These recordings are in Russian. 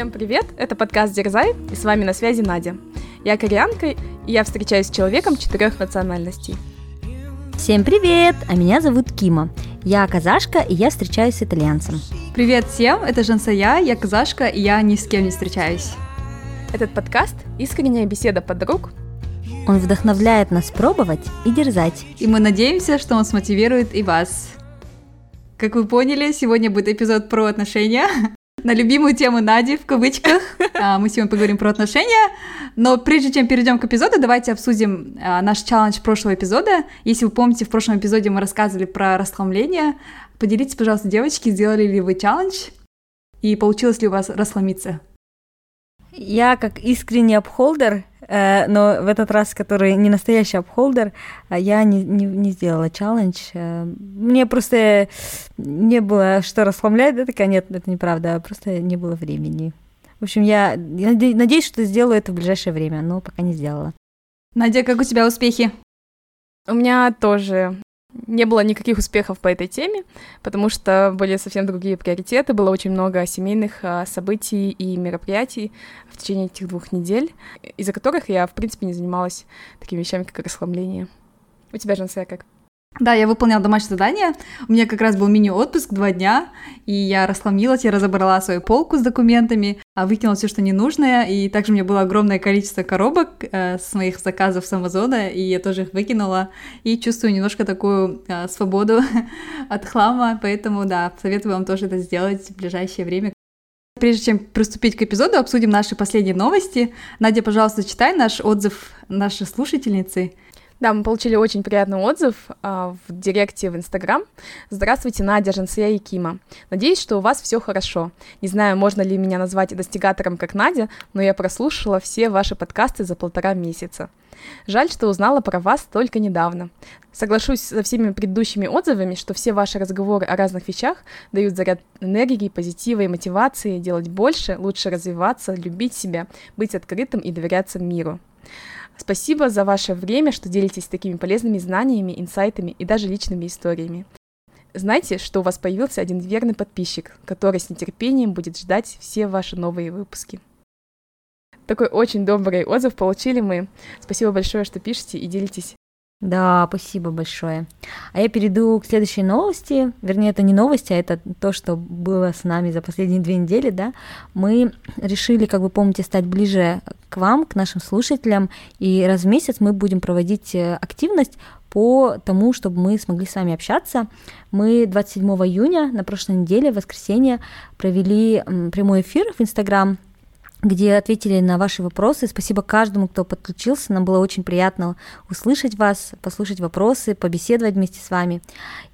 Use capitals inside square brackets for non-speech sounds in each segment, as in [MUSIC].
Всем привет, это подкаст Дерзай, и с вами на связи Надя. Я кореянка, и я встречаюсь с человеком четырех национальностей. Всем привет, а меня зовут Кима. Я казашка, и я встречаюсь с итальянцем. Привет всем, это Жансая, я казашка, и я ни с кем не встречаюсь. Этот подкаст – искренняя беседа подруг. Он вдохновляет нас пробовать и дерзать. И мы надеемся, что он смотивирует и вас. Как вы поняли, сегодня будет эпизод про отношения. [LAUGHS] На любимую тему Нади, в кавычках. А, мы сегодня поговорим про отношения. Но прежде чем перейдем к эпизоду, давайте обсудим а, наш челлендж прошлого эпизода. Если вы помните, в прошлом эпизоде мы рассказывали про расхламление. Поделитесь, пожалуйста, девочки, сделали ли вы челлендж? И получилось ли у вас расхламиться? Я как искренний upholder Э, но в этот раз, который не настоящий upholder, а я не, не, не сделала челлендж. Э, мне просто не было что расслаблять, да, такая, нет, это неправда, просто не было времени. В общем, я, я надеюсь, что сделаю это в ближайшее время, но пока не сделала. Надя, как у тебя успехи? У меня тоже не было никаких успехов по этой теме, потому что были совсем другие приоритеты, было очень много семейных а, событий и мероприятий в течение этих двух недель, из-за которых я, в принципе, не занималась такими вещами, как расхламление. У тебя, Жансея, как? Да, я выполняла домашнее задание. У меня как раз был мини-отпуск два дня, и я расхламилась, я разобрала свою полку с документами, а выкинула все, что ненужное, и также у меня было огромное количество коробок э, с моих заказов с Амазона, и я тоже их выкинула, и чувствую немножко такую э, свободу [LAUGHS] от хлама, поэтому, да, советую вам тоже это сделать в ближайшее время. Прежде чем приступить к эпизоду, обсудим наши последние новости. Надя, пожалуйста, читай наш отзыв нашей слушательницы. Да, мы получили очень приятный отзыв а, в директе в Инстаграм. Здравствуйте, Надя, Жансия и Кима. Надеюсь, что у вас все хорошо. Не знаю, можно ли меня назвать достигатором, как Надя, но я прослушала все ваши подкасты за полтора месяца. Жаль, что узнала про вас только недавно. Соглашусь со всеми предыдущими отзывами, что все ваши разговоры о разных вещах дают заряд энергии, позитива и мотивации делать больше, лучше развиваться, любить себя, быть открытым и доверяться миру. Спасибо за ваше время, что делитесь такими полезными знаниями, инсайтами и даже личными историями. Знайте, что у вас появился один верный подписчик, который с нетерпением будет ждать все ваши новые выпуски. Такой очень добрый отзыв получили мы. Спасибо большое, что пишете и делитесь да, спасибо большое. А я перейду к следующей новости. Вернее, это не новости, а это то, что было с нами за последние две недели, да. Мы решили, как вы помните, стать ближе к вам, к нашим слушателям, и раз в месяц мы будем проводить э, активность по тому, чтобы мы смогли с вами общаться. Мы 27 июня на прошлой неделе, в воскресенье, провели прямой эфир в Инстаграм где ответили на ваши вопросы. Спасибо каждому, кто подключился. Нам было очень приятно услышать вас, послушать вопросы, побеседовать вместе с вами.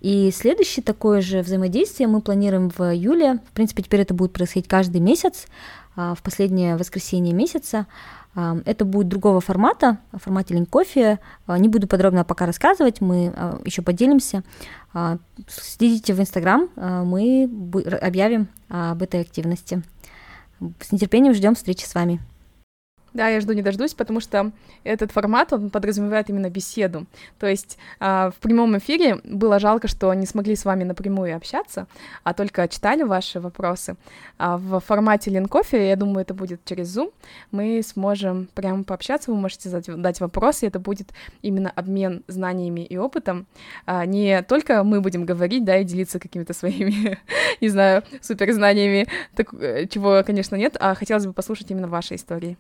И следующее такое же взаимодействие мы планируем в июле. В принципе, теперь это будет происходить каждый месяц, а, в последнее воскресенье месяца. А, это будет другого формата, формате линк кофе. А, не буду подробно пока рассказывать, мы еще поделимся. Следите в Инстаграм, мы объявим об этой активности. С нетерпением ждем встречи с вами. Да, я жду не дождусь, потому что этот формат, он подразумевает именно беседу. То есть э, в прямом эфире было жалко, что не смогли с вами напрямую общаться, а только читали ваши вопросы. А в формате Линкофе, я думаю, это будет через Zoom, мы сможем прямо пообщаться, вы можете задать, дать вопросы, это будет именно обмен знаниями и опытом. А не только мы будем говорить, да, и делиться какими-то своими, [LAUGHS] не знаю, суперзнаниями, так, э, чего, конечно, нет, а хотелось бы послушать именно ваши истории.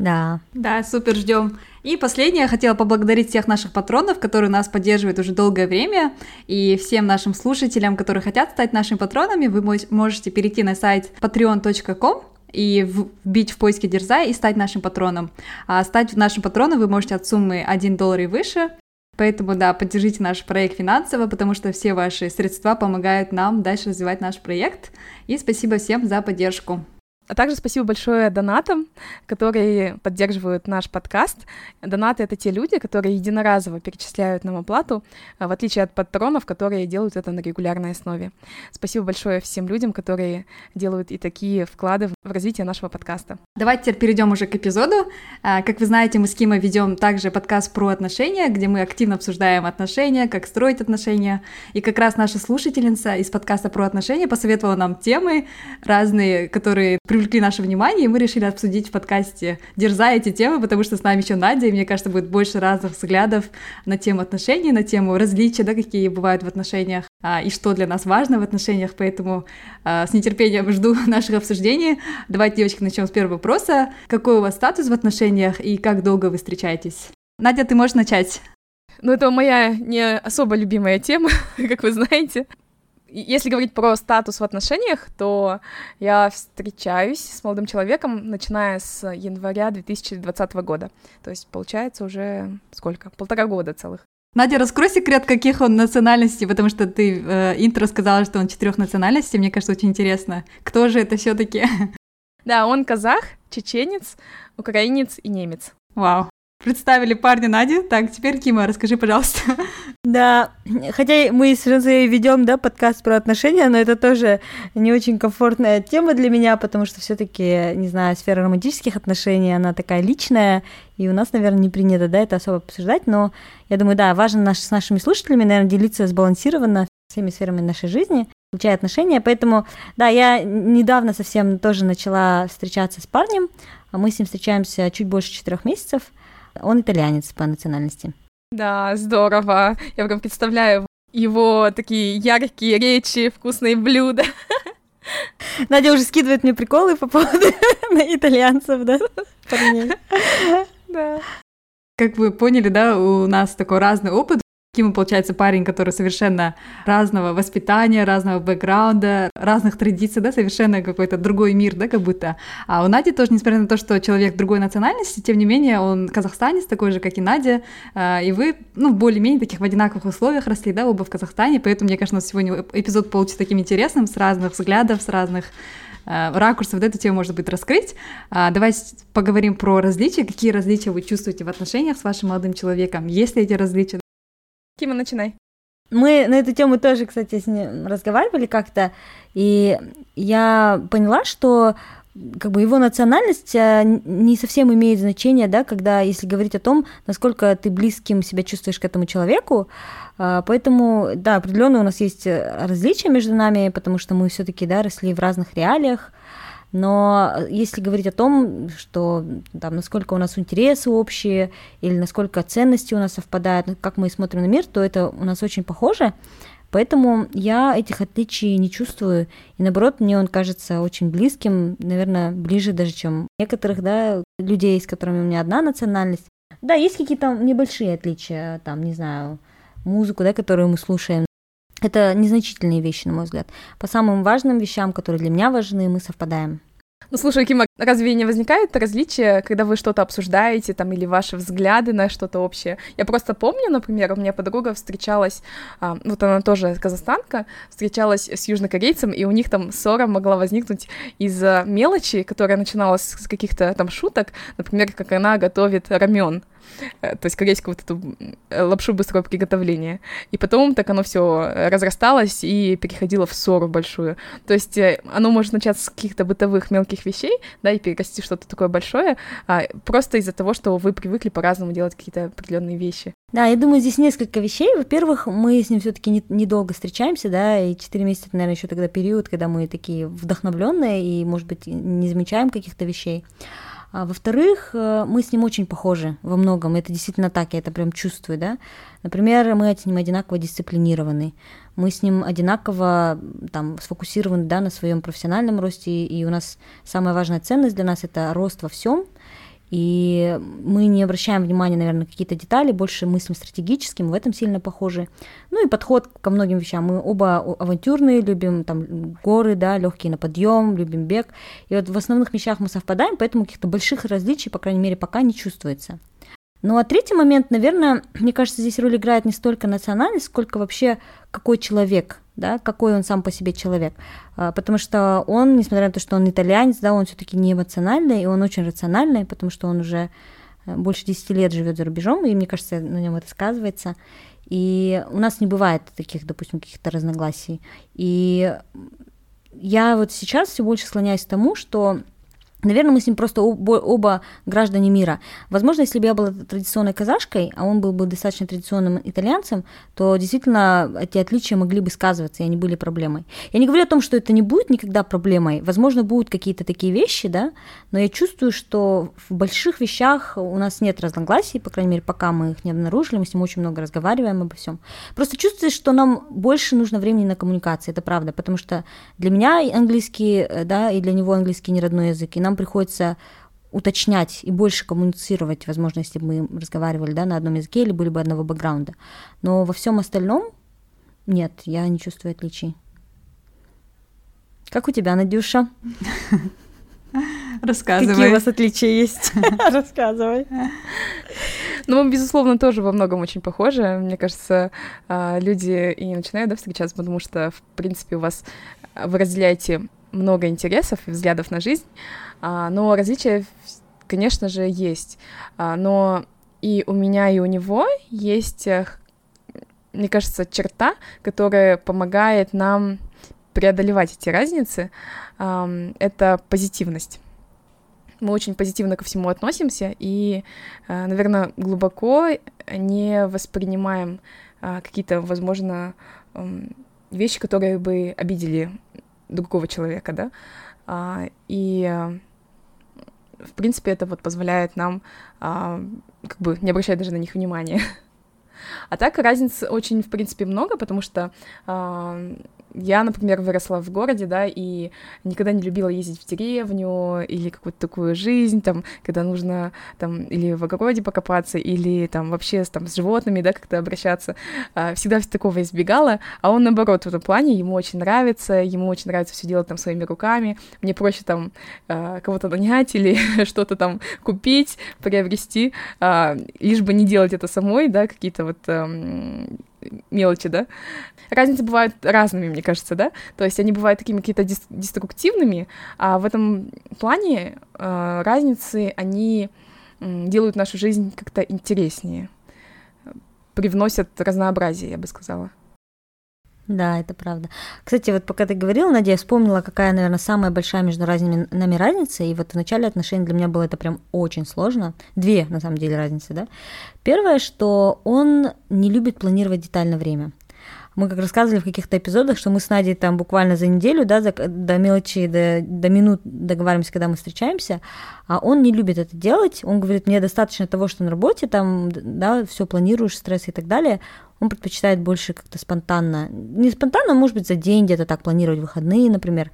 Да. Да, супер, ждем. И последнее, я хотела поблагодарить всех наших патронов, которые нас поддерживают уже долгое время, и всем нашим слушателям, которые хотят стать нашими патронами, вы можете перейти на сайт patreon.com и вбить в поиске Дерзай и стать нашим патроном. А стать нашим патроном вы можете от суммы 1 доллар и выше, Поэтому, да, поддержите наш проект финансово, потому что все ваши средства помогают нам дальше развивать наш проект. И спасибо всем за поддержку. А также спасибо большое донатам, которые поддерживают наш подкаст. Донаты — это те люди, которые единоразово перечисляют нам оплату, а, в отличие от патронов, которые делают это на регулярной основе. Спасибо большое всем людям, которые делают и такие вклады в развитие нашего подкаста. Давайте теперь перейдем уже к эпизоду. А, как вы знаете, мы с Кимой ведем также подкаст про отношения, где мы активно обсуждаем отношения, как строить отношения. И как раз наша слушательница из подкаста про отношения посоветовала нам темы разные, которые привлекли наше внимание, и мы решили обсудить в подкасте «Дерзай эти темы», потому что с нами еще Надя, и мне кажется, будет больше разных взглядов на тему отношений, на тему различия, да, какие бывают в отношениях, а, и что для нас важно в отношениях, поэтому а, с нетерпением жду [LAUGHS] наших обсуждений. Давайте, девочки, начнем с первого вопроса. Какой у вас статус в отношениях и как долго вы встречаетесь? Надя, ты можешь начать. Ну, это моя не особо любимая тема, [LAUGHS] как вы знаете. Если говорить про статус в отношениях, то я встречаюсь с молодым человеком, начиная с января 2020 года. То есть, получается, уже сколько? Полтора года целых. Надя, раскрой секрет, каких он национальностей, потому что ты э, интро сказала, что он четырех национальностей. Мне кажется, очень интересно. Кто же это все-таки? [LAUGHS] Да, он казах, чеченец, украинец и немец. Вау. Представили парня Нади. Так, теперь Кима, расскажи, пожалуйста. Да, хотя мы с Рензой ведем, да, подкаст про отношения, но это тоже не очень комфортная тема для меня, потому что все-таки, не знаю, сфера романтических отношений, она такая личная, и у нас, наверное, не принято, да, это особо обсуждать, но я думаю, да, важно наш, с нашими слушателями, наверное, делиться сбалансированно всеми сферами нашей жизни, включая отношения, поэтому, да, я недавно совсем тоже начала встречаться с парнем, мы с ним встречаемся чуть больше четырех месяцев, он итальянец по национальности. Да, здорово. Я прям представляю его такие яркие речи, вкусные блюда. Надя уже скидывает мне приколы по поводу [LAUGHS] итальянцев, да, парней. [LAUGHS] Да. Как вы поняли, да, у нас такой разный опыт Кима, получается, парень, который совершенно разного воспитания, разного бэкграунда, разных традиций, да, совершенно какой-то другой мир, да, как будто. А у Нади тоже, несмотря на то, что человек другой национальности, тем не менее, он казахстанец, такой же, как и Надя, а, и вы, ну, более-менее таких в одинаковых условиях росли, да, оба в Казахстане, поэтому, мне кажется, сегодня эпизод получится таким интересным, с разных взглядов, с разных а, ракурсов, да, эту тему можно будет раскрыть. А, давайте поговорим про различия. Какие различия вы чувствуете в отношениях с вашим молодым человеком? Есть ли эти различия? Кима, начинай. Мы на эту тему тоже, кстати, с ним разговаривали как-то, и я поняла, что как бы его национальность а, не совсем имеет значение, да, когда, если говорить о том, насколько ты близким себя чувствуешь к этому человеку, а, поэтому, да, определенно у нас есть различия между нами, потому что мы все-таки, да, росли в разных реалиях, но если говорить о том, что там, насколько у нас интересы общие или насколько ценности у нас совпадают, ну, как мы смотрим на мир, то это у нас очень похоже. Поэтому я этих отличий не чувствую. И наоборот, мне он кажется очень близким, наверное, ближе даже, чем некоторых да, людей, с которыми у меня одна национальность. Да, есть какие-то небольшие отличия, там, не знаю, музыку, да, которую мы слушаем, это незначительные вещи, на мой взгляд. По самым важным вещам, которые для меня важны, мы совпадаем. Ну, слушай, Кима, разве не возникает различия, когда вы что-то обсуждаете, там, или ваши взгляды на что-то общее? Я просто помню, например, у меня подруга встречалась, а, вот она тоже казахстанка, встречалась с южнокорейцем, и у них там ссора могла возникнуть из-за мелочи, которая начиналась с каких-то там шуток, например, как она готовит рамен. Э, то есть корейскую вот эту лапшу быстрого приготовления. И потом так оно все разрасталось и переходило в ссору большую. То есть э, оно может начаться с каких-то бытовых мелких вещей, да, и перерасти что-то такое большое, а просто из-за того, что вы привыкли по-разному делать какие-то определенные вещи. Да, я думаю, здесь несколько вещей. Во-первых, мы с ним все-таки не, недолго встречаемся, да, и 4 месяца, наверное, еще тогда период, когда мы такие вдохновленные и, может быть, не замечаем каких-то вещей. А, во-вторых, э, мы с ним очень похожи во многом. Это действительно так, я это прям чувствую, да. Например, мы с ним одинаково дисциплинированы. Мы с ним одинаково там сфокусированы, да, на своем профессиональном росте, и у нас самая важная ценность для нас это рост во всем – и мы не обращаем внимания, наверное, на какие-то детали, больше мыслим стратегически, мы в этом сильно похожи. Ну и подход ко многим вещам. Мы оба авантюрные, любим там горы, да, легкие на подъем, любим бег. И вот в основных вещах мы совпадаем, поэтому каких-то больших различий, по крайней мере, пока не чувствуется. Ну а третий момент, наверное, мне кажется, здесь роль играет не столько национальность, сколько вообще какой человек, да, какой он сам по себе человек. А, потому что он, несмотря на то, что он итальянец, да, он все-таки не эмоциональный, и он очень рациональный, потому что он уже э, больше 10 лет живет за рубежом, и мне кажется, на нем это сказывается. И у нас не бывает таких, допустим, каких-то разногласий. И я вот сейчас все больше склоняюсь к тому, что Наверное, мы с ним просто оба, граждане мира. Возможно, если бы я была традиционной казашкой, а он был бы достаточно традиционным итальянцем, то действительно эти отличия могли бы сказываться, и они были проблемой. Я не говорю о том, что это не будет никогда проблемой. Возможно, будут какие-то такие вещи, да, но я чувствую, что в больших вещах у нас нет разногласий, по крайней мере, пока мы их не обнаружили, мы с ним очень много разговариваем обо всем. Просто чувствуется, что нам больше нужно времени на коммуникации, это правда, потому что для меня английский, э, да, и для него английский не родной язык, и нам приходится уточнять и больше коммуницировать, возможно, если бы мы разговаривали да, на одном языке или были бы одного бэкграунда. Но во всем остальном нет, я не чувствую отличий. Как у тебя, Надюша? [LAUGHS] Рассказывай. Какие у вас отличия есть? [LAUGHS] Рассказывай. Ну, мы, безусловно, тоже во многом очень похожи. Мне кажется, а, люди и начинают да, встречаться, потому что, в принципе, у вас вы разделяете много интересов и взглядов на жизнь, а, но различия, конечно же, есть. А, но и у меня, и у него есть, э, мне кажется, черта, которая помогает нам преодолевать эти разницы. Это позитивность. Мы очень позитивно ко всему относимся и, э, наверное, глубоко не воспринимаем а, какие-то, возможно, вещи, которые бы обидели другого человека, да, а, и э, в принципе это вот позволяет нам а, как бы не обращать даже на них внимания. [LAUGHS] А так разниц очень, в принципе, много, потому что а, я, например, выросла в городе, да, и никогда не любила ездить в деревню или какую-то такую жизнь, там, когда нужно там или в огороде покопаться, или там вообще там с животными, да, как-то обращаться. А, всегда такого избегала, а он, наоборот, в этом плане, ему очень нравится, ему очень нравится все делать там своими руками, мне проще там а, кого-то нанять или [LAUGHS] что-то там купить, приобрести, а, лишь бы не делать это самой, да, какие-то вот мелочи, да. Разницы бывают разными, мне кажется, да. То есть они бывают такими какие-то деструктивными, а в этом плане э, разницы, они делают нашу жизнь как-то интереснее, привносят разнообразие, я бы сказала. Да, это правда. Кстати, вот пока ты говорила, Надя, я вспомнила, какая, наверное, самая большая между нами разница. И вот в начале отношений для меня было это прям очень сложно. Две, на самом деле, разницы, да. Первое, что он не любит планировать детально время. Мы как рассказывали в каких-то эпизодах, что мы с Надей там буквально за неделю, да, за, до мелочи, до, до минут договариваемся, когда мы встречаемся, а он не любит это делать. Он говорит, мне достаточно того, что на работе там, да, все планируешь, стресс и так далее он предпочитает больше как-то спонтанно, не спонтанно, может быть, за день где-то так планировать выходные, например.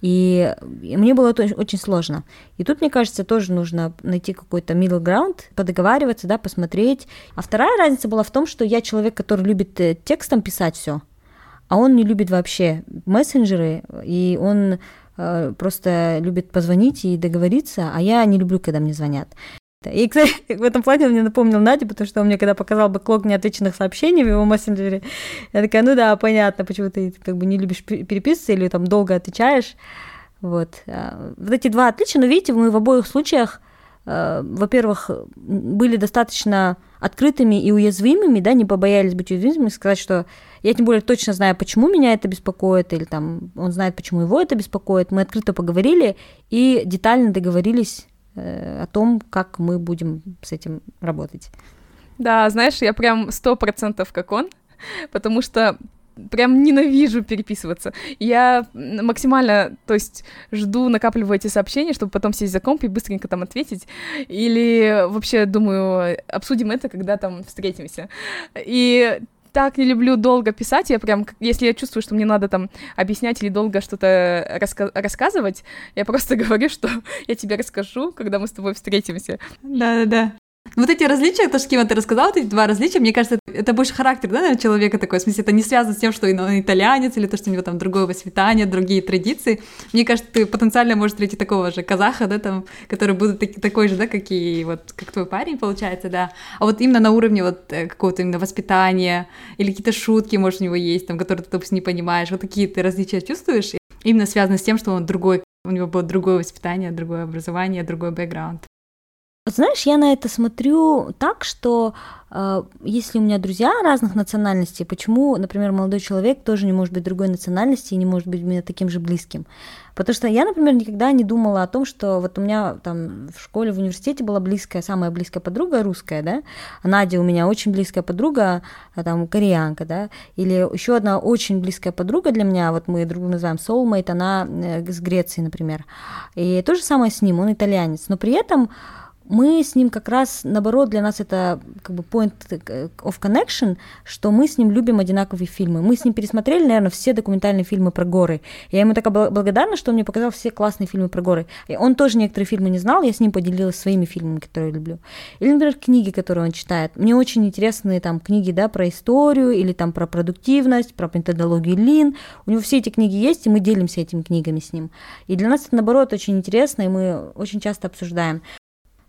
И, мне было очень сложно. И тут, мне кажется, тоже нужно найти какой-то middle ground, подоговариваться, да, посмотреть. А вторая разница была в том, что я человек, который любит э, текстом писать все, а он не любит вообще мессенджеры, и он э, просто любит позвонить и договориться, а я не люблю, когда мне звонят. И, кстати, [LAUGHS] в этом плане он мне напомнил Надю, потому что он мне когда показал бэклог неотвеченных сообщений в его мессенджере, [LAUGHS] я такая, ну да, понятно, почему ты как бы не любишь переписываться или там долго отвечаешь. Вот. А, вот эти два отличия, но видите, мы в обоих случаях, а, во-первых, были достаточно открытыми и уязвимыми, да, не побоялись быть уязвимыми, сказать, что я тем более точно знаю, почему меня это беспокоит, или там он знает, почему его это беспокоит. Мы открыто поговорили и детально договорились о том, как мы будем с этим работать. Да, знаешь, я прям сто процентов как он, потому что прям ненавижу переписываться. Я максимально, то есть, жду, накапливаю эти сообщения, чтобы потом сесть за комп и быстренько там ответить. Или вообще думаю, обсудим это, когда там встретимся. И так не люблю долго писать, я прям, если я чувствую, что мне надо там объяснять или долго что-то раска- рассказывать, я просто [LAUGHS] говорю, что я тебе расскажу, когда мы с тобой встретимся. Да-да-да. Вот эти различия, то, что Кима, ты рассказал, эти два различия, мне кажется, это больше характер, да, наверное, человека такой, в смысле, это не связано с тем, что он итальянец, или то, что у него там другое воспитание, другие традиции. Мне кажется, ты потенциально можешь встретить такого же казаха, да, там, который будет таки, такой же, да, как и вот, как твой парень, получается, да. А вот именно на уровне вот э, какого-то именно воспитания, или какие-то шутки, может, у него есть, там, которые ты, допустим, не понимаешь, вот такие ты различия чувствуешь, именно связано с тем, что он другой, у него было другое воспитание, другое образование, другой бэкграунд. Знаешь, я на это смотрю так, что э, если у меня друзья разных национальностей, почему, например, молодой человек тоже не может быть другой национальности и не может быть мне таким же близким? Потому что я, например, никогда не думала о том, что вот у меня там в школе, в университете была близкая, самая близкая подруга русская, да, Надя у меня очень близкая подруга, а там кореянка, да, или еще одна очень близкая подруга для меня, вот мы друг называем soulmate, она э, с Греции, например, и то же самое с ним, он итальянец, но при этом мы с ним как раз, наоборот, для нас это как бы point of connection, что мы с ним любим одинаковые фильмы. Мы с ним пересмотрели, наверное, все документальные фильмы про горы. Я ему такая благодарна, что он мне показал все классные фильмы про горы. И он тоже некоторые фильмы не знал, я с ним поделилась своими фильмами, которые я люблю. Или, например, книги, которые он читает. Мне очень интересны там книги, да, про историю или там про продуктивность, про методологию Лин. У него все эти книги есть, и мы делимся этими книгами с ним. И для нас это, наоборот, очень интересно, и мы очень часто обсуждаем.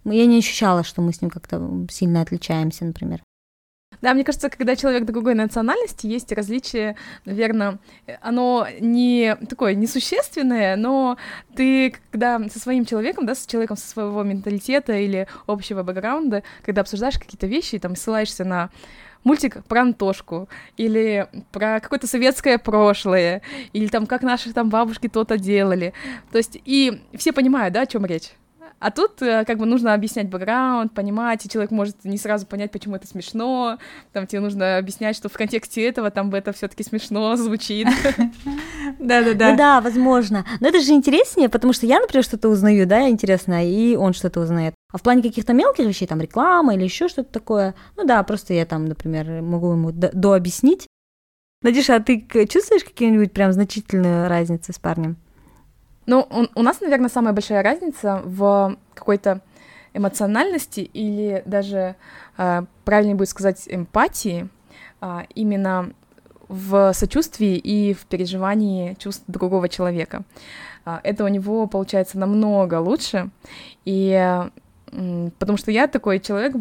Я не ощущала, что мы с ним как-то сильно отличаемся, например. Да, мне кажется, когда человек другой национальности, есть различие, наверное, оно не такое несущественное, но ты, когда со своим человеком, да, с человеком со своего менталитета или общего бэкграунда, когда обсуждаешь какие-то вещи, там, ссылаешься на мультик про Антошку, или про какое-то советское прошлое, или там как наши там бабушки то-то делали. То есть, и все понимают, да, о чем речь. А тут э, как бы нужно объяснять бэкграунд, понимать, и человек может не сразу понять, почему это смешно. Там тебе нужно объяснять, что в контексте этого там бы это все-таки смешно [LAUGHS] звучит. [LAUGHS] Да-да-да. Ну да, возможно. Но это же интереснее, потому что я, например, что-то узнаю, да, интересно, и он что-то узнает. А в плане каких-то мелких вещей, там реклама или еще что-то такое, ну да, просто я там, например, могу ему дообъяснить. Надюша, а ты чувствуешь какие-нибудь прям значительные разницы с парнем? Ну, у, у нас, наверное, самая большая разница в какой-то эмоциональности или даже, э, правильнее будет сказать, эмпатии, э, именно в сочувствии и в переживании чувств другого человека. Э, это у него получается намного лучше, и потому что я такой человек,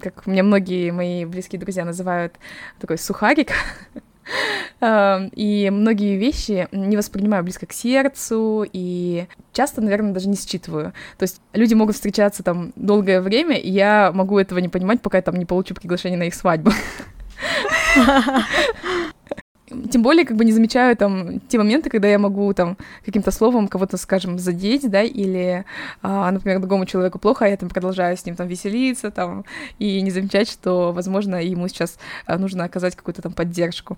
как меня многие мои близкие друзья называют, такой сухарик, [LAUGHS] И многие вещи не воспринимаю близко к сердцу, и часто, наверное, даже не считываю. То есть люди могут встречаться там долгое время, и я могу этого не понимать, пока я там не получу приглашение на их свадьбу. [LAUGHS] тем более как бы не замечаю там те моменты, когда я могу там каким-то словом кого-то, скажем, задеть, да, или, а, например, другому человеку плохо, а я там продолжаю с ним там веселиться, там, и не замечать, что, возможно, ему сейчас а, нужно оказать какую-то там поддержку,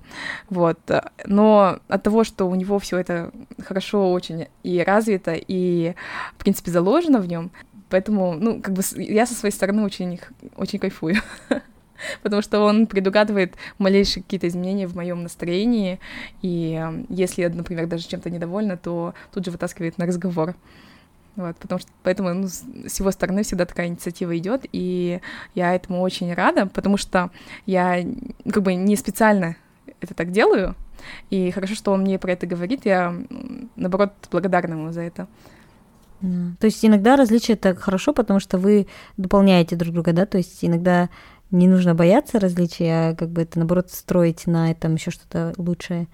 вот. Но от того, что у него все это хорошо очень и развито, и, в принципе, заложено в нем, поэтому, ну, как бы я со своей стороны очень, очень кайфую. [LAUGHS] [LAUGHS] потому что он предугадывает малейшие какие-то изменения в моем настроении, и если я, например, даже чем-то недовольна, то тут же вытаскивает на разговор. Вот, потому что поэтому ну, с его стороны всегда такая инициатива идет, и я этому очень рада, потому что я как бы не специально это так делаю, и хорошо, что он мне про это говорит, я наоборот благодарна ему за это. То есть иногда различие это хорошо, потому что вы дополняете друг друга, да, то есть иногда не нужно бояться различий, а как бы это, наоборот, строить на этом еще что-то лучшее.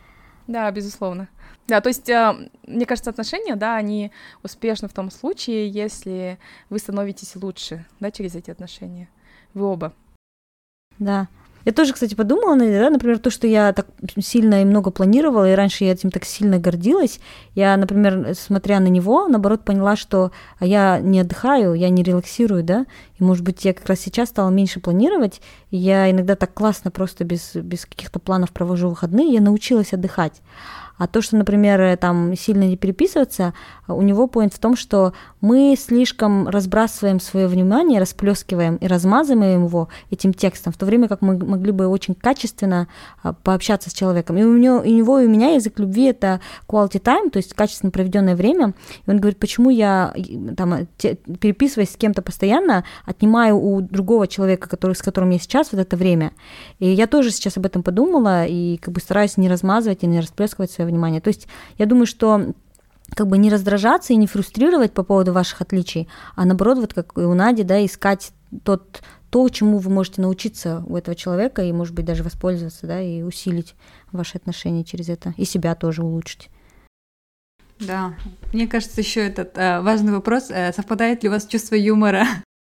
Да, безусловно. Да, то есть, а, мне кажется, отношения, да, они успешны в том случае, если вы становитесь лучше, да, через эти отношения. Вы оба. Да. Я тоже, кстати, подумала, да, например, то, что я так сильно и много планировала, и раньше я этим так сильно гордилась. Я, например, смотря на него, наоборот, поняла, что я не отдыхаю, я не релаксирую, да, и, может быть, я как раз сейчас стала меньше планировать, и я иногда так классно просто без, без каких-то планов провожу выходные, я научилась отдыхать. А то, что, например, э, там сильно не переписываться, у него поинт в том, что мы слишком разбрасываем свое внимание, расплескиваем и размазываем его этим текстом, в то время как мы могли бы очень качественно а, пообщаться с человеком. И у него, у него и у меня язык любви это quality time, то есть качественно проведенное время. И он говорит, почему я там, переписываясь с кем-то постоянно, отнимаю у другого человека, который, с которым я сейчас вот это время. И я тоже сейчас об этом подумала и как бы стараюсь не размазывать и не расплескивать свое внимание. То есть я думаю, что как бы не раздражаться и не фрустрировать по поводу ваших отличий, а наоборот, вот как и у Нади, да, искать тот, то, чему вы можете научиться у этого человека и, может быть, даже воспользоваться, да, и усилить ваши отношения через это, и себя тоже улучшить. Да, мне кажется, еще этот э, важный вопрос, э, совпадает ли у вас чувство юмора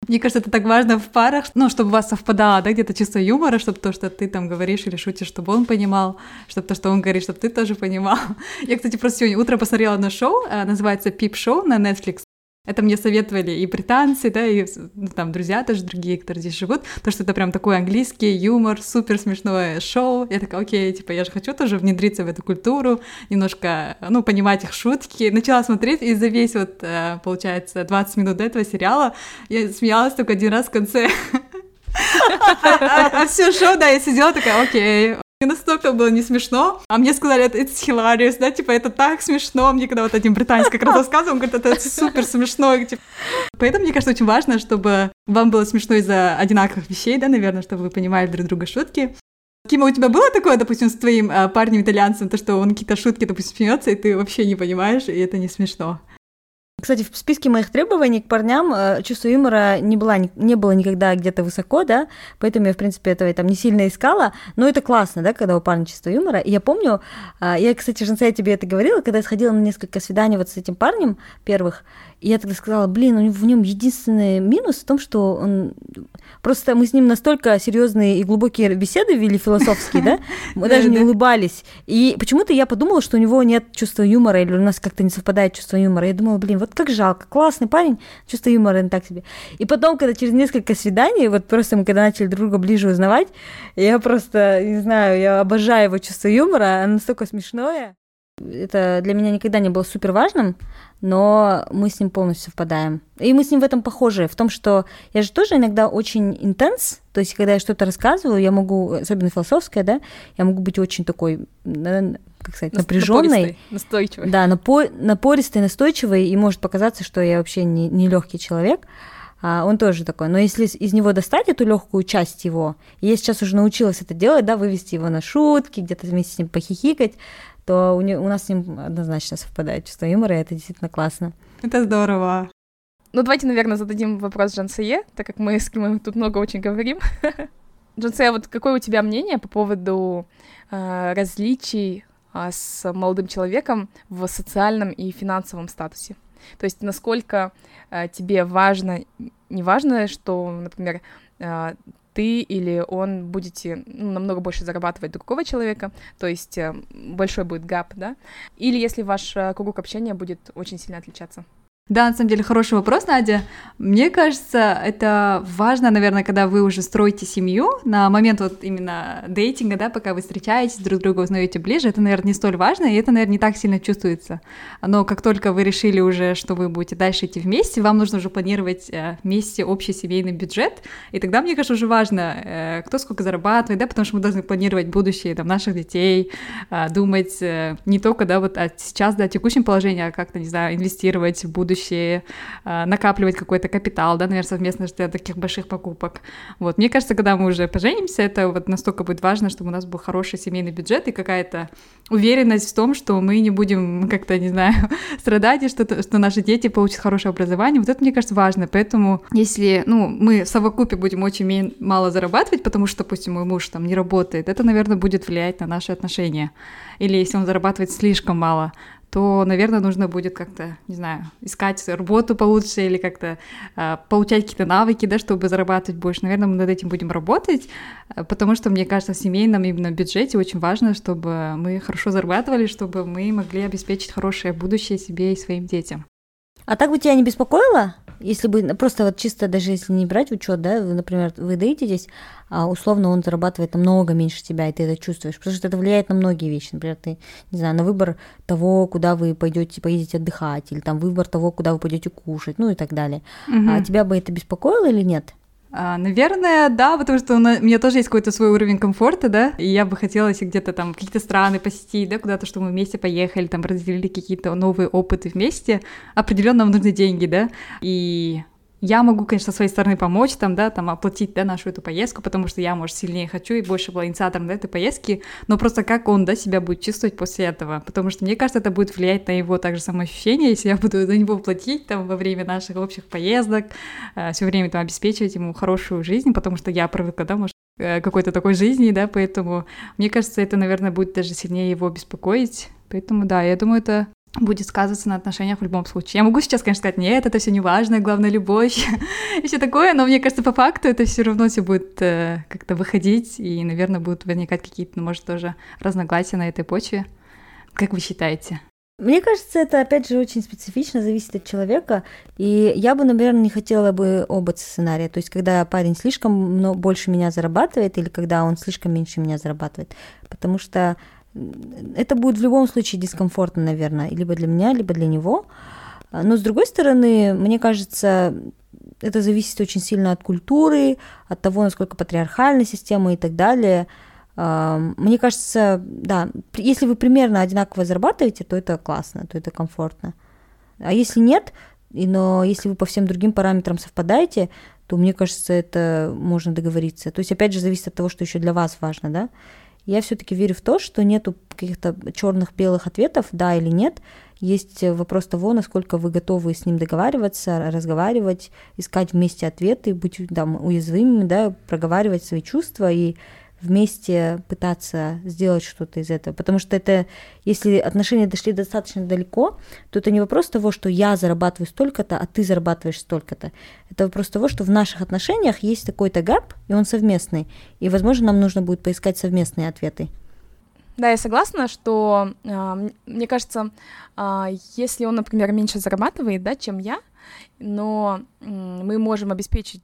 Мне кажется, это так важно в парах, ну, чтобы у вас совпадало, да, где-то чувство юмора, чтобы то, что ты там говоришь или шутишь, чтобы он понимал, чтобы то, что он говорит, чтобы ты тоже понимал. [LAUGHS] Я, кстати, просто сегодня утром посмотрела на шоу, э, называется «Пип Шоу» на Netflix. Это мне советовали и британцы, да, и ну, там друзья тоже другие, которые здесь живут, то, что это прям такой английский юмор, супер смешное шоу. Я такая, окей, типа, я же хочу тоже внедриться в эту культуру, немножко, ну, понимать их шутки. Начала смотреть, и за весь вот, э, получается, 20 минут до этого сериала я смеялась только один раз в конце. [LAUGHS] [LAUGHS] А все шоу, да, я сидела такая, окей, мне настолько было не смешно, а мне сказали, это it's hilarious, да, типа, это так смешно. Мне когда вот один британец как раз рассказывал, он говорит, это супер смешно. Типа. Поэтому, мне кажется, очень важно, чтобы вам было смешно из-за одинаковых вещей, да, наверное, чтобы вы понимали друг друга шутки. Кима, у тебя было такое, допустим, с твоим э, парнем-итальянцем, то, что он какие-то шутки, допустим, смеется, и ты вообще не понимаешь, и это не смешно? Кстати, в списке моих требований к парням э, чувство юмора не, была, не было никогда где-то высоко, да, поэтому я, в принципе, этого там не сильно искала, но это классно, да, когда у парня чувство юмора. И я помню, э, я, кстати, Женса, я тебе это говорила, когда я сходила на несколько свиданий вот с этим парнем первых, и я тогда сказала, блин, в нем единственный минус в том, что он просто мы с ним настолько серьезные и глубокие беседы вели философские, да, [LAUGHS] мы даже не улыбались. И почему-то я подумала, что у него нет чувства юмора, или у нас как-то не совпадает чувство юмора. Я думала, блин, вот как жалко, классный парень, чувство юмора так себе. И потом, когда через несколько свиданий, вот просто мы когда начали друг друга ближе узнавать, я просто, не знаю, я обожаю его чувство юмора, оно настолько смешное. Это для меня никогда не было супер важным, но мы с ним полностью совпадаем. И мы с ним в этом похожи, в том, что я же тоже иногда очень интенс, то есть когда я что-то рассказываю, я могу, особенно философское, да, я могу быть очень такой, как сказать, напряженной, настойчивой. Да, напо напористой, настойчивой, и может показаться, что я вообще не, не легкий человек. А он тоже такой. Но если из него достать эту легкую часть его, и я сейчас уже научилась это делать, да, вывести его на шутки, где-то вместе с ним похихикать, то у, не, у нас с ним однозначно совпадает чувство юмора, и это действительно классно. Это здорово. Ну, давайте, наверное, зададим вопрос Джансае, так как мы с кем тут много очень говорим. [LAUGHS] Джансае, вот какое у тебя мнение по поводу э, различий э, с молодым человеком в социальном и финансовом статусе? То есть насколько э, тебе важно, не важно, что, например, э, ты или он будете ну, намного больше зарабатывать другого человека, то есть э, большой будет гап, да, или если ваш э, круг общения будет очень сильно отличаться. Да, на самом деле хороший вопрос, Надя. Мне кажется, это важно, наверное, когда вы уже строите семью, на момент вот именно дейтинга, да, пока вы встречаетесь, друг друга узнаете ближе, это, наверное, не столь важно, и это, наверное, не так сильно чувствуется. Но как только вы решили уже, что вы будете дальше идти вместе, вам нужно уже планировать э, вместе общий семейный бюджет, и тогда, мне кажется, уже важно, э, кто сколько зарабатывает, да, потому что мы должны планировать будущее там, наших детей, э, думать не только, да, вот от сейчас, да, текущем положении, а как-то, не знаю, инвестировать в будущее, будущее, а, накапливать какой-то капитал, да, наверное, совместно для таких больших покупок. Вот, мне кажется, когда мы уже поженимся, это вот настолько будет важно, чтобы у нас был хороший семейный бюджет и какая-то уверенность в том, что мы не будем как-то, не знаю, [LAUGHS] страдать, и что, что наши дети получат хорошее образование. Вот это, мне кажется, важно. Поэтому, если, ну, мы в совокупе будем очень мало зарабатывать, потому что, допустим, мой муж там не работает, это, наверное, будет влиять на наши отношения. Или если он зарабатывает слишком мало, то, наверное, нужно будет как-то, не знаю, искать работу получше или как-то э, получать какие-то навыки, да, чтобы зарабатывать больше. Наверное, мы над этим будем работать, э, потому что, мне кажется, в семейном именно бюджете очень важно, чтобы мы хорошо зарабатывали, чтобы мы могли обеспечить хорошее будущее себе и своим детям. А так бы тебя не беспокоило, если бы просто вот чисто даже если не брать учет, да, вы, например, вы дейтесь, а условно он зарабатывает намного меньше тебя, и ты это чувствуешь, потому что это влияет на многие вещи. Например, ты, не знаю, на выбор того, куда вы пойдете, поедете отдыхать, или там выбор того, куда вы пойдете кушать, ну и так далее. Угу. А тебя бы это беспокоило или нет? А, наверное, да, потому что у меня тоже есть какой-то свой уровень комфорта, да, и я бы хотела, если где-то там какие-то страны посетить, да, куда-то, чтобы мы вместе поехали, там разделили какие-то новые опыты вместе, определенно нам нужны деньги, да, и я могу, конечно, со своей стороны помочь, там, да, там, оплатить, да, нашу эту поездку, потому что я, может, сильнее хочу и больше была инициатором, да, этой поездки, но просто как он, да, себя будет чувствовать после этого, потому что, мне кажется, это будет влиять на его также самоощущение, если я буду за него платить, там, во время наших общих поездок, э, все время, там, обеспечивать ему хорошую жизнь, потому что я привыкла, да, может, э, какой-то такой жизни, да, поэтому, мне кажется, это, наверное, будет даже сильнее его беспокоить, поэтому, да, я думаю, это будет сказываться на отношениях в любом случае. Я могу сейчас, конечно, сказать, нет, это все не важно, главное любовь [LAUGHS] и все такое, но мне кажется, по факту это все равно все будет э, как-то выходить, и, наверное, будут возникать какие-то, ну, может, тоже разногласия на этой почве. Как вы считаете? Мне кажется, это опять же очень специфично, зависит от человека. И я бы, наверное, не хотела бы оба сценария. То есть, когда парень слишком больше меня зарабатывает, или когда он слишком меньше меня зарабатывает. Потому что это будет в любом случае дискомфортно, наверное, либо для меня, либо для него. Но с другой стороны, мне кажется, это зависит очень сильно от культуры, от того, насколько патриархальная система и так далее. Мне кажется, да, если вы примерно одинаково зарабатываете, то это классно, то это комфортно. А если нет, но если вы по всем другим параметрам совпадаете, то мне кажется, это можно договориться. То есть, опять же, зависит от того, что еще для вас важно, да. Я все-таки верю в то, что нету каких-то черных белых ответов, да или нет. Есть вопрос того, насколько вы готовы с ним договариваться, разговаривать, искать вместе ответы, быть там, уязвимыми, да, проговаривать свои чувства и вместе пытаться сделать что-то из этого. Потому что это, если отношения дошли достаточно далеко, то это не вопрос того, что я зарабатываю столько-то, а ты зарабатываешь столько-то. Это вопрос того, что в наших отношениях есть такой-то гэп, и он совместный. И, возможно, нам нужно будет поискать совместные ответы. Да, я согласна, что э, мне кажется, э, если он, например, меньше зарабатывает, да, чем я, но э, мы можем обеспечить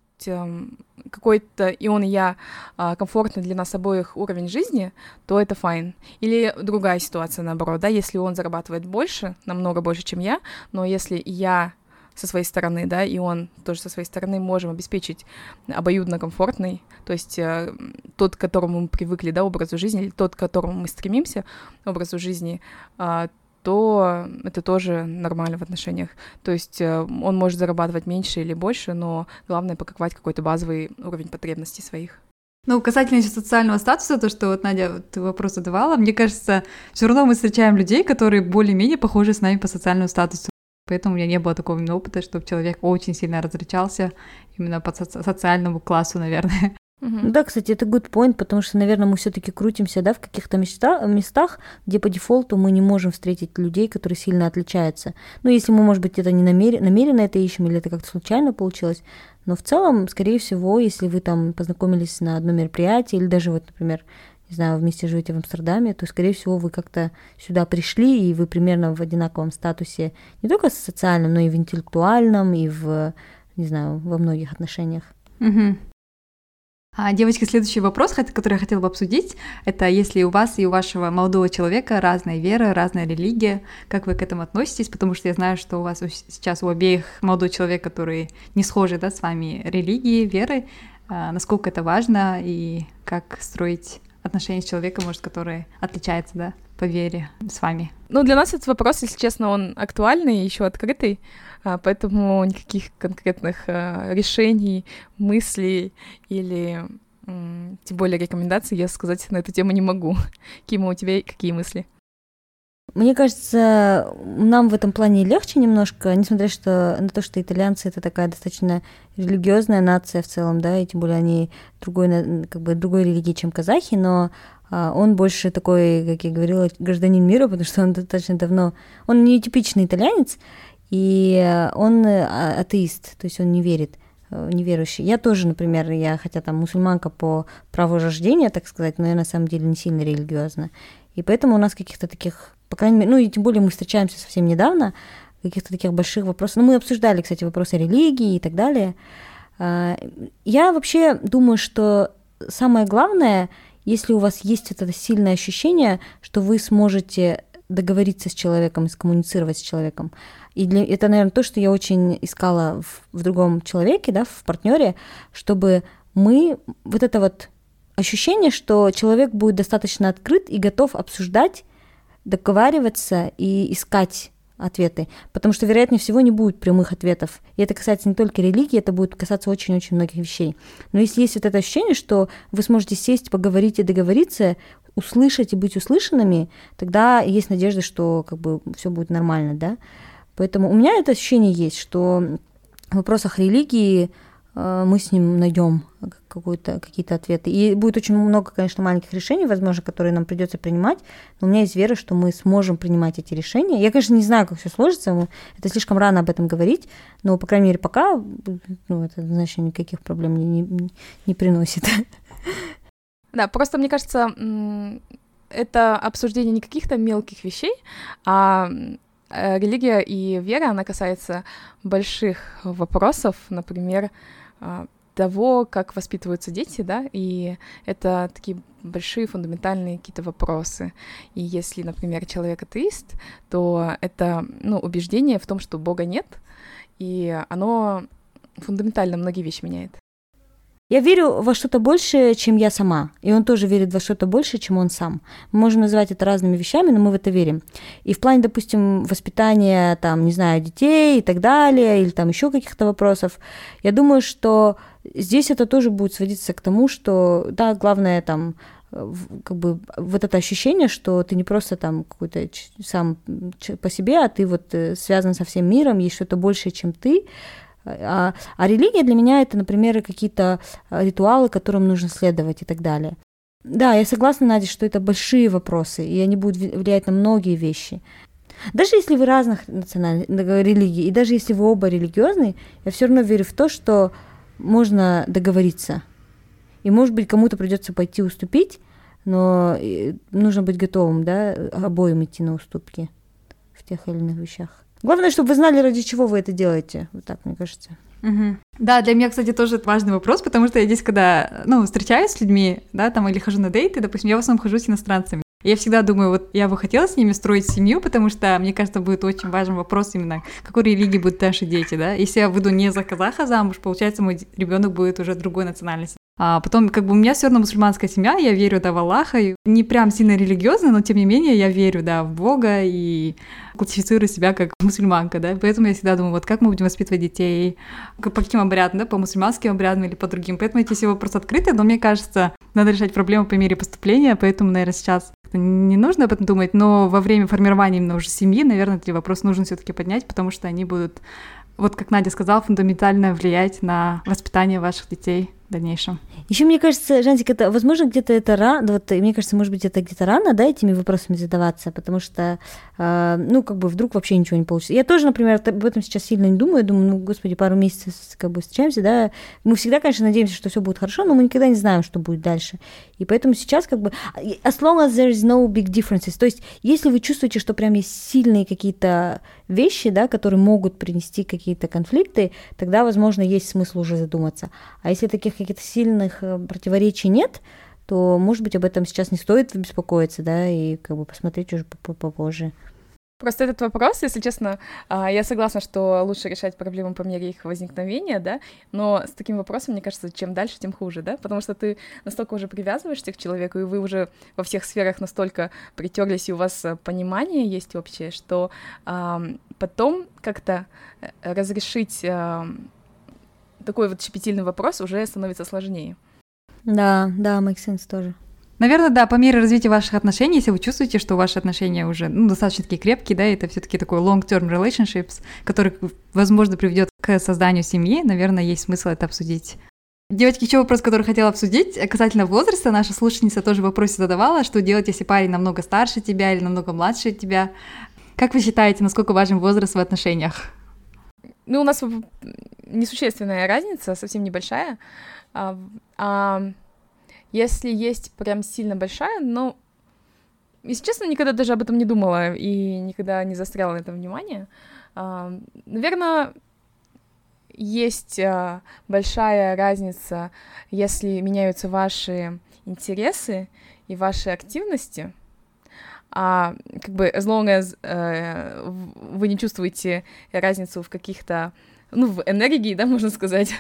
какой-то и он, и я а, комфортный для нас обоих уровень жизни, то это файн. Или другая ситуация, наоборот, да, если он зарабатывает больше, намного больше, чем я, но если я со своей стороны, да, и он тоже со своей стороны можем обеспечить обоюдно комфортный, то есть э, тот, к которому мы привыкли, да, образу жизни, или тот, к которому мы стремимся, образу жизни, э, то это тоже нормально в отношениях. То есть э, он может зарабатывать меньше или больше, но главное покрывать какой-то базовый уровень потребностей своих. Ну, касательно еще социального статуса, то, что вот Надя ты вопрос задавала, мне кажется, все равно мы встречаем людей, которые более-менее похожи с нами по социальному статусу. Поэтому у меня не было такого именно опыта, чтобы человек очень сильно различался именно по соци- социальному классу, наверное. Угу. Да, кстати, это good point, потому что, наверное, мы все-таки крутимся, да, в каких-то места, местах, где по дефолту мы не можем встретить людей, которые сильно отличаются. Ну, если мы, может быть, это не намеренно, намеренно это ищем, или это как-то случайно получилось, но в целом, скорее всего, если вы там познакомились на одном мероприятии, или даже вот, например, не знаю, вместе живете в Амстердаме, то, скорее всего, вы как-то сюда пришли, и вы примерно в одинаковом статусе не только социальном, но и в интеллектуальном, и в, не знаю, во многих отношениях. Угу. А, девочки, следующий вопрос, который я хотела бы обсудить, это если у вас и у вашего молодого человека разная вера, разная религия, как вы к этому относитесь? Потому что я знаю, что у вас сейчас у обеих молодой человек, который не схожи да, с вами религии, веры, а, насколько это важно и как строить отношения с человеком, может, который отличается, да, по вере с вами? Ну, для нас этот вопрос, если честно, он актуальный, еще открытый, поэтому никаких конкретных а, решений, мыслей или тем более рекомендаций я сказать на эту тему не могу. [LAUGHS] Кима, у тебя какие мысли? Мне кажется, нам в этом плане легче немножко, несмотря что, на то, что итальянцы это такая достаточно религиозная нация в целом, да, и тем более они другой, как бы другой религии, чем казахи, но а, он больше такой, как я говорила, гражданин мира, потому что он достаточно давно, он не типичный итальянец, и он а, атеист, то есть он не верит э, неверующий. Я тоже, например, я хотя там мусульманка по праву рождения, так сказать, но я на самом деле не сильно религиозна. И поэтому у нас каких-то таких по крайней мере, ну и тем более мы встречаемся совсем недавно, каких-то таких больших вопросов. Ну, мы обсуждали, кстати, вопросы религии и так далее. А, я вообще думаю, что самое главное, если у вас есть это сильное ощущение, что вы сможете договориться с человеком и скоммуницировать с человеком. И для, это, наверное, то, что я очень искала в, в другом человеке, да, в партнере, чтобы мы вот это вот ощущение, что человек будет достаточно открыт и готов обсуждать договариваться и искать ответы, потому что, вероятнее всего, не будет прямых ответов. И это касается не только религии, это будет касаться очень-очень многих вещей. Но если есть вот это ощущение, что вы сможете сесть, поговорить и договориться, услышать и быть услышанными, тогда есть надежда, что как бы все будет нормально, да. Поэтому у меня это ощущение есть, что в вопросах религии э, мы с ним найдем какие-то ответы. И будет очень много, конечно, маленьких решений, возможно, которые нам придется принимать, но у меня есть вера, что мы сможем принимать эти решения. Я, конечно, не знаю, как все сложится, это слишком рано об этом говорить, но, по крайней мере, пока ну, это, значит, никаких проблем не, не, не приносит. [LAUGHS] Да, просто мне кажется, это обсуждение не каких-то мелких вещей, а религия и вера, она касается больших вопросов, например, а, того, как воспитываются дети, да, и это такие большие фундаментальные какие-то вопросы. И если, например, человек атеист, то это, ну, убеждение в том, что Бога нет, и оно фундаментально многие вещи меняет. Я верю во что-то большее, чем я сама. И он тоже верит во что-то большее, чем он сам. Мы можем называть это разными вещами, но мы в это верим. И в плане, допустим, воспитания, там, не знаю, детей и так далее, или там еще каких-то вопросов, я думаю, что здесь это тоже будет сводиться к тому, что, да, главное там как бы вот это ощущение, что ты не просто там какой-то сам по себе, а ты вот э, связан со всем миром, есть что-то большее, чем ты, а, а религия для меня это, например, какие-то а, ритуалы, которым нужно следовать и так далее. Да, я согласна, Надя, что это большие вопросы, и они будут влиять на многие вещи. Даже если вы разных национальных религий, и даже если вы оба религиозные, я все равно верю в то, что можно договориться. И, может быть, кому-то придется пойти уступить, но нужно быть готовым, да, обоим идти на уступки в тех или иных вещах. Главное, чтобы вы знали, ради чего вы это делаете. Вот так, мне кажется. Угу. Да, для меня, кстати, тоже важный вопрос, потому что я здесь, когда, ну, встречаюсь с людьми, да, там, или хожу на дейты, допустим, я в основном хожу с иностранцами. Я всегда думаю, вот я бы хотела с ними строить семью, потому что, мне кажется, будет очень важен вопрос именно, какой религии будут наши дети, да? Если я выйду не за казаха замуж, получается, мой ребенок будет уже другой национальности. А потом, как бы у меня все равно мусульманская семья, я верю, да, в Аллаха, и не прям сильно религиозно, но тем не менее я верю, да, в Бога и классифицирую себя как мусульманка, да, поэтому я всегда думаю, вот как мы будем воспитывать детей, по каким обрядам, да, по мусульманским обрядам или по другим, поэтому эти все вопросы открыты, но мне кажется, надо решать проблему по мере поступления, поэтому, наверное, сейчас не нужно об этом думать, но во время формирования именно уже семьи, наверное, эти вопросы нужно все-таки поднять, потому что они будут, вот как Надя сказала, фундаментально влиять на воспитание ваших детей в дальнейшем. Еще мне кажется, Жантик, это, возможно, где-то это рано, вот, мне кажется, может быть, это где-то рано, да, этими вопросами задаваться, потому что, э, ну, как бы вдруг вообще ничего не получится. Я тоже, например, об этом сейчас сильно не думаю, думаю, ну, господи, пару месяцев как бы встречаемся, да, мы всегда, конечно, надеемся, что все будет хорошо, но мы никогда не знаем, что будет дальше. И поэтому сейчас как бы, as long as there is no big differences, то есть если вы чувствуете, что прям есть сильные какие-то вещи, да, которые могут принести какие-то конфликты, тогда, возможно, есть смысл уже задуматься. А если таких каких-то сильных э, противоречий нет, то, может быть, об этом сейчас не стоит беспокоиться, да, и как бы посмотреть уже попозже. Просто этот вопрос, если честно, а, я согласна, что лучше решать проблемы по мере их возникновения, да, но с таким вопросом, мне кажется, чем дальше, тем хуже, да, потому что ты настолько уже привязываешься к человеку, и вы уже во всех сферах настолько притерлись, и у вас э, понимание есть общее, что потом как-то э, разрешить такой вот щепетильный вопрос уже становится сложнее. Да, да, make sense тоже. Наверное, да, по мере развития ваших отношений, если вы чувствуете, что ваши отношения уже ну, достаточно такие крепкие, да, это все-таки такой long-term relationships, который, возможно, приведет к созданию семьи, наверное, есть смысл это обсудить. Девочки, еще вопрос, который хотела обсудить, касательно возраста. Наша слушательница тоже в задавала, что делать, если парень намного старше тебя или намного младше тебя. Как вы считаете, насколько важен возраст в отношениях? Ну, у нас несущественная разница, совсем небольшая. А, а если есть прям сильно большая, но, если честно, никогда даже об этом не думала и никогда не застряла на этом внимание. А, наверное, есть а, большая разница, если меняются ваши интересы и ваши активности, а как бы as long as э, вы не чувствуете разницу в каких-то ну, в энергии, да, [LAUGHS] можно сказать,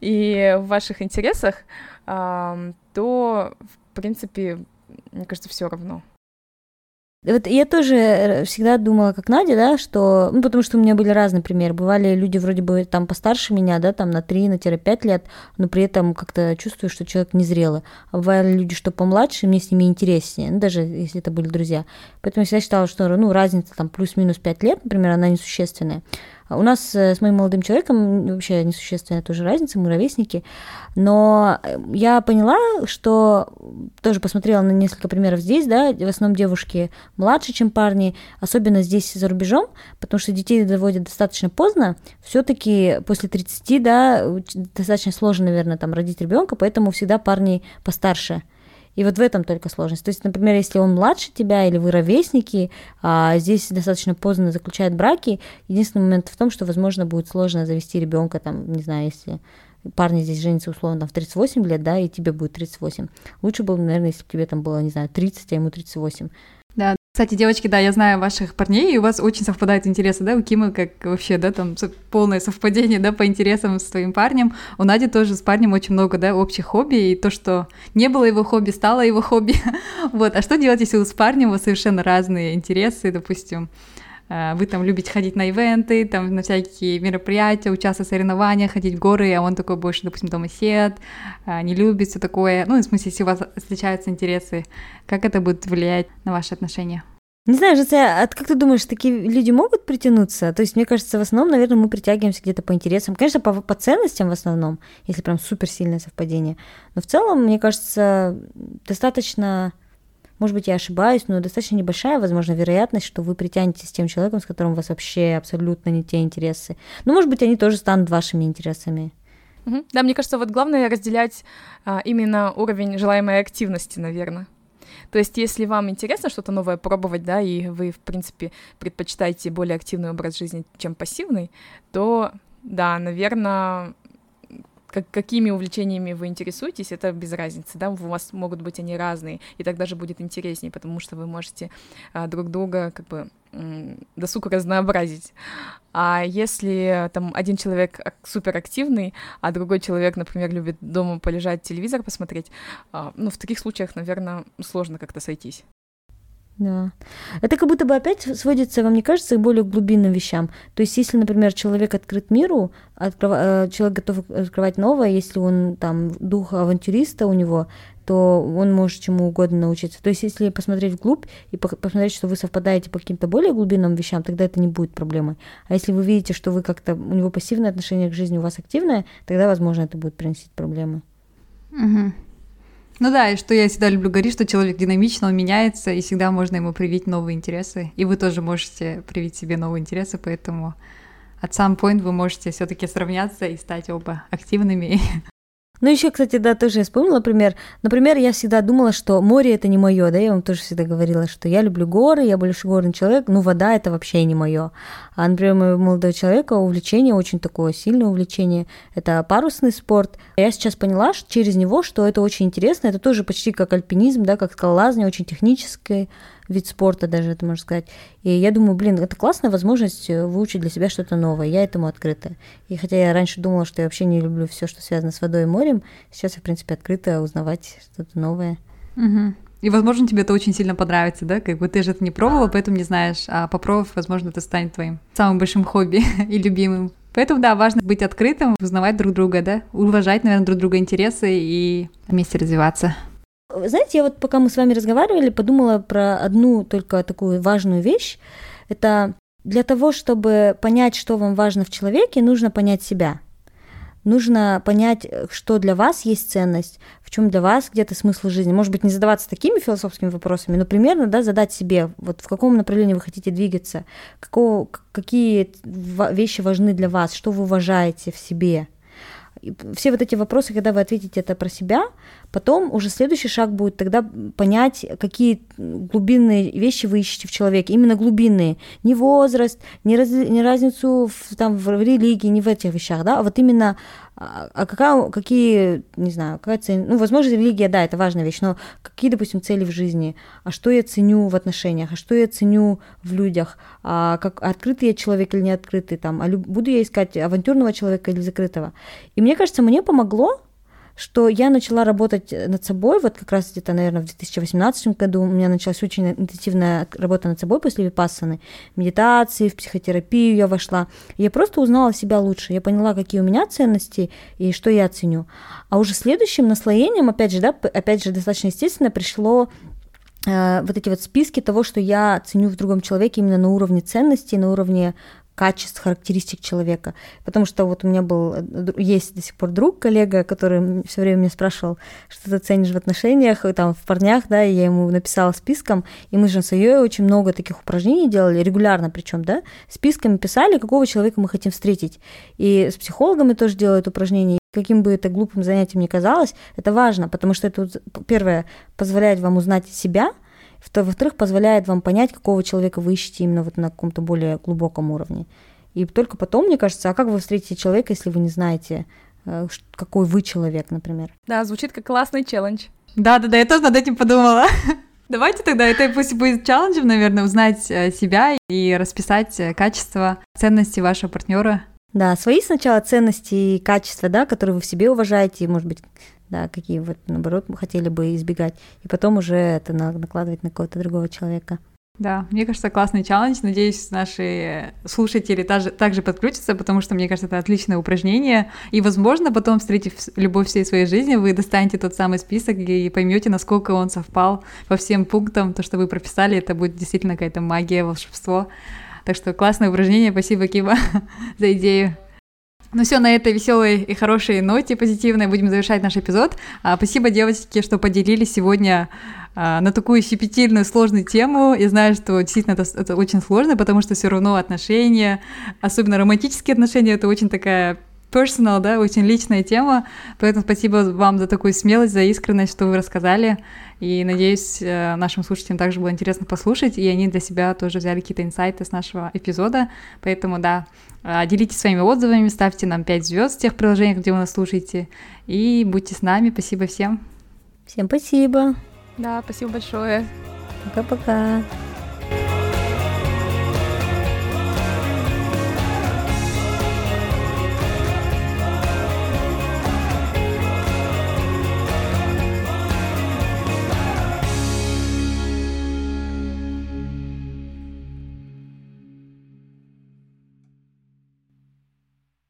и в ваших интересах, то, в принципе, мне кажется, все равно. Вот я тоже э, всегда думала, как Надя, да, что, ну, потому что у меня были разные примеры. Бывали люди вроде бы там постарше меня, да, там на 3, на 5 лет, но при этом как-то чувствую, что человек незрелый. А бывали люди, что помладше, мне с ними интереснее, ну, даже если это были друзья. Поэтому я всегда считала, что, ну, разница там плюс-минус 5 лет, например, она несущественная. У нас с моим молодым человеком вообще несущественная тоже разница, мы ровесники, но я поняла, что тоже посмотрела на несколько примеров здесь, да, в основном девушки младше, чем парни, особенно здесь за рубежом, потому что детей доводят достаточно поздно, все-таки после 30, да, достаточно сложно, наверное, там родить ребенка, поэтому всегда парни постарше. И вот в этом только сложность. То есть, например, если он младше тебя или вы ровесники, а здесь достаточно поздно заключают браки, единственный момент в том, что, возможно, будет сложно завести ребенка, там, не знаю, если парни здесь женятся условно там, в 38 лет, да, и тебе будет 38. Лучше было, наверное, если бы тебе там было, не знаю, 30, а ему 38. Кстати, девочки, да, я знаю ваших парней, и у вас очень совпадают интересы, да, у Кимы как вообще, да, там полное совпадение, да, по интересам с твоим парнем. У Нади тоже с парнем очень много, да, общих хобби, и то, что не было его хобби, стало его хобби. [LAUGHS] вот, а что делать, если у с парнем у вас совершенно разные интересы, допустим, вы там любите ходить на ивенты, там на всякие мероприятия, участвовать в соревнованиях, ходить в горы, а он такой больше, допустим, домосед, э, не любит все такое. Ну, в смысле, если у вас встречаются интересы, как это будет влиять на ваши отношения? Не знаю, Жаце, а как ты думаешь, такие люди могут притянуться? То есть, мне кажется, в основном, наверное, мы притягиваемся где-то по интересам. Конечно, по, по ценностям в основном, если прям суперсильное совпадение. Но в целом, мне кажется, достаточно может быть, я ошибаюсь, но достаточно небольшая, возможно, вероятность, что вы притянетесь с тем человеком, с которым у вас вообще абсолютно не те интересы. Ну, может быть, они тоже станут вашими интересами. Угу. Да, мне кажется, вот главное разделять а, именно уровень желаемой активности, наверное. То есть, если вам интересно что-то новое пробовать, да, и вы, в принципе, предпочитаете более активный образ жизни, чем пассивный, то, да, наверное, как, какими увлечениями вы интересуетесь, это без разницы, да, у вас могут быть они разные, и так даже будет интереснее, потому что вы можете а, друг друга как бы досуг разнообразить. А если там один человек суперактивный, а другой человек, например, любит дома полежать, телевизор посмотреть, а, ну, в таких случаях, наверное, сложно как-то сойтись. Да. Это как будто бы опять сводится, вам не кажется, к более глубинным вещам. То есть, если, например, человек открыт миру, открыв... Э, человек готов открывать новое, если он там дух авантюриста у него, то он может чему угодно научиться. То есть, если посмотреть вглубь и посмотреть, что вы совпадаете по каким-то более глубинным вещам, тогда это не будет проблемой. А если вы видите, что вы как-то у него пассивное отношение к жизни, у вас активное, тогда, возможно, это будет приносить проблемы. Угу. Ну да, и что я всегда люблю говорить, что человек динамичный, он меняется, и всегда можно ему привить новые интересы. И вы тоже можете привить себе новые интересы, поэтому от some point вы можете все-таки сравняться и стать оба активными [LAUGHS] Ну, еще, кстати, да, тоже я вспомнила пример. Например, я всегда думала, что море это не мое, да, я вам тоже всегда говорила, что я люблю горы, я больше горный человек, ну, вода это вообще не мое. А, например, моего молодого человека увлечение, очень такое сильное увлечение, это парусный спорт. Я сейчас поняла что через него, что это очень интересно, это тоже почти как альпинизм, да, как скалолазание, очень техническое, вид спорта даже, это можно сказать. И я думаю, блин, это классная возможность э, выучить для себя что-то новое. Я этому открыта. И хотя я раньше думала, что я вообще не люблю все, что связано с водой и морем, сейчас я, в принципе, открыта узнавать что-то новое. Угу. И, возможно, тебе это очень сильно понравится, да? Как бы ты же это не пробовала, поэтому не знаешь. А попробовав, возможно, это станет твоим самым большим хобби [LAUGHS] и любимым. Поэтому, да, важно быть открытым, узнавать друг друга, да? Уважать, наверное, друг друга интересы и вместе развиваться. Знаете, я вот пока мы с вами разговаривали, подумала про одну только такую важную вещь. Это для того, чтобы понять, что вам важно в человеке, нужно понять себя. Нужно понять, что для вас есть ценность, в чем для вас где-то смысл жизни. Может быть, не задаваться такими философскими вопросами, но примерно да, задать себе, вот в каком направлении вы хотите двигаться, какого, какие вещи важны для вас, что вы уважаете в себе – все вот эти вопросы, когда вы ответите это про себя, потом уже следующий шаг будет тогда понять, какие глубинные вещи вы ищете в человеке, именно глубинные, не возраст, не, раз, не разницу в, там, в религии, не в этих вещах, да, а вот именно а, а какая, какие, не знаю, какая цель, ну, возможно, религия, да, это важная вещь, но какие, допустим, цели в жизни, а что я ценю в отношениях, а что я ценю в людях, а как открытый я человек или не открытый, там, а буду я искать авантюрного человека или закрытого. И мне кажется, мне помогло что я начала работать над собой, вот как раз где-то, наверное, в 2018 году у меня началась очень интенсивная работа над собой после випассаны, медитации, в психотерапию я вошла. Я просто узнала себя лучше, я поняла, какие у меня ценности и что я ценю. А уже следующим наслоением, опять же, да, опять же, достаточно естественно пришло э, вот эти вот списки того, что я ценю в другом человеке именно на уровне ценностей, на уровне качеств, характеристик человека. Потому что вот у меня был, есть до сих пор друг, коллега, который все время меня спрашивал, что ты ценишь в отношениях, там, в парнях, да, и я ему написала списком, и мы же с ее очень много таких упражнений делали, регулярно причем, да, списками писали, какого человека мы хотим встретить. И с психологами тоже делают упражнения, каким бы это глупым занятием ни казалось, это важно, потому что это, первое, позволяет вам узнать себя, во-вторых, позволяет вам понять, какого человека вы ищете именно вот на каком-то более глубоком уровне. И только потом, мне кажется, а как вы встретите человека, если вы не знаете, э, какой вы человек, например? Да, звучит как классный челлендж. Да-да-да, я тоже над этим подумала. [LAUGHS] Давайте тогда, это пусть будет челленджем, наверное, узнать э, себя и расписать э, качество, ценности вашего партнера. Да, свои сначала ценности и качества, да, которые вы в себе уважаете, может быть, да, какие вот, наоборот, мы хотели бы избегать, и потом уже это накладывать на кого-то другого человека. Да, мне кажется, классный челлендж. Надеюсь, наши слушатели также, также подключатся, потому что, мне кажется, это отличное упражнение. И, возможно, потом, встретив любовь всей своей жизни, вы достанете тот самый список и поймете, насколько он совпал по всем пунктам. То, что вы прописали, это будет действительно какая-то магия, волшебство. Так что классное упражнение. Спасибо, Киба, [LAUGHS] за идею. Ну все, на этой веселой и хорошей ноте позитивной будем завершать наш эпизод. А, спасибо, девочки, что поделились сегодня а, на такую щепетильную, сложную тему. Я знаю, что действительно это, это очень сложно, потому что все равно отношения, особенно романтические отношения, это очень такая personal, да, очень личная тема. Поэтому спасибо вам за такую смелость, за искренность, что вы рассказали. И надеюсь, э, нашим слушателям также было интересно послушать, и они для себя тоже взяли какие-то инсайты с нашего эпизода. Поэтому, да, э, делитесь своими отзывами, ставьте нам 5 звезд в тех приложениях, где вы нас слушаете, и будьте с нами. Спасибо всем. Всем спасибо. Да, спасибо большое. Пока-пока.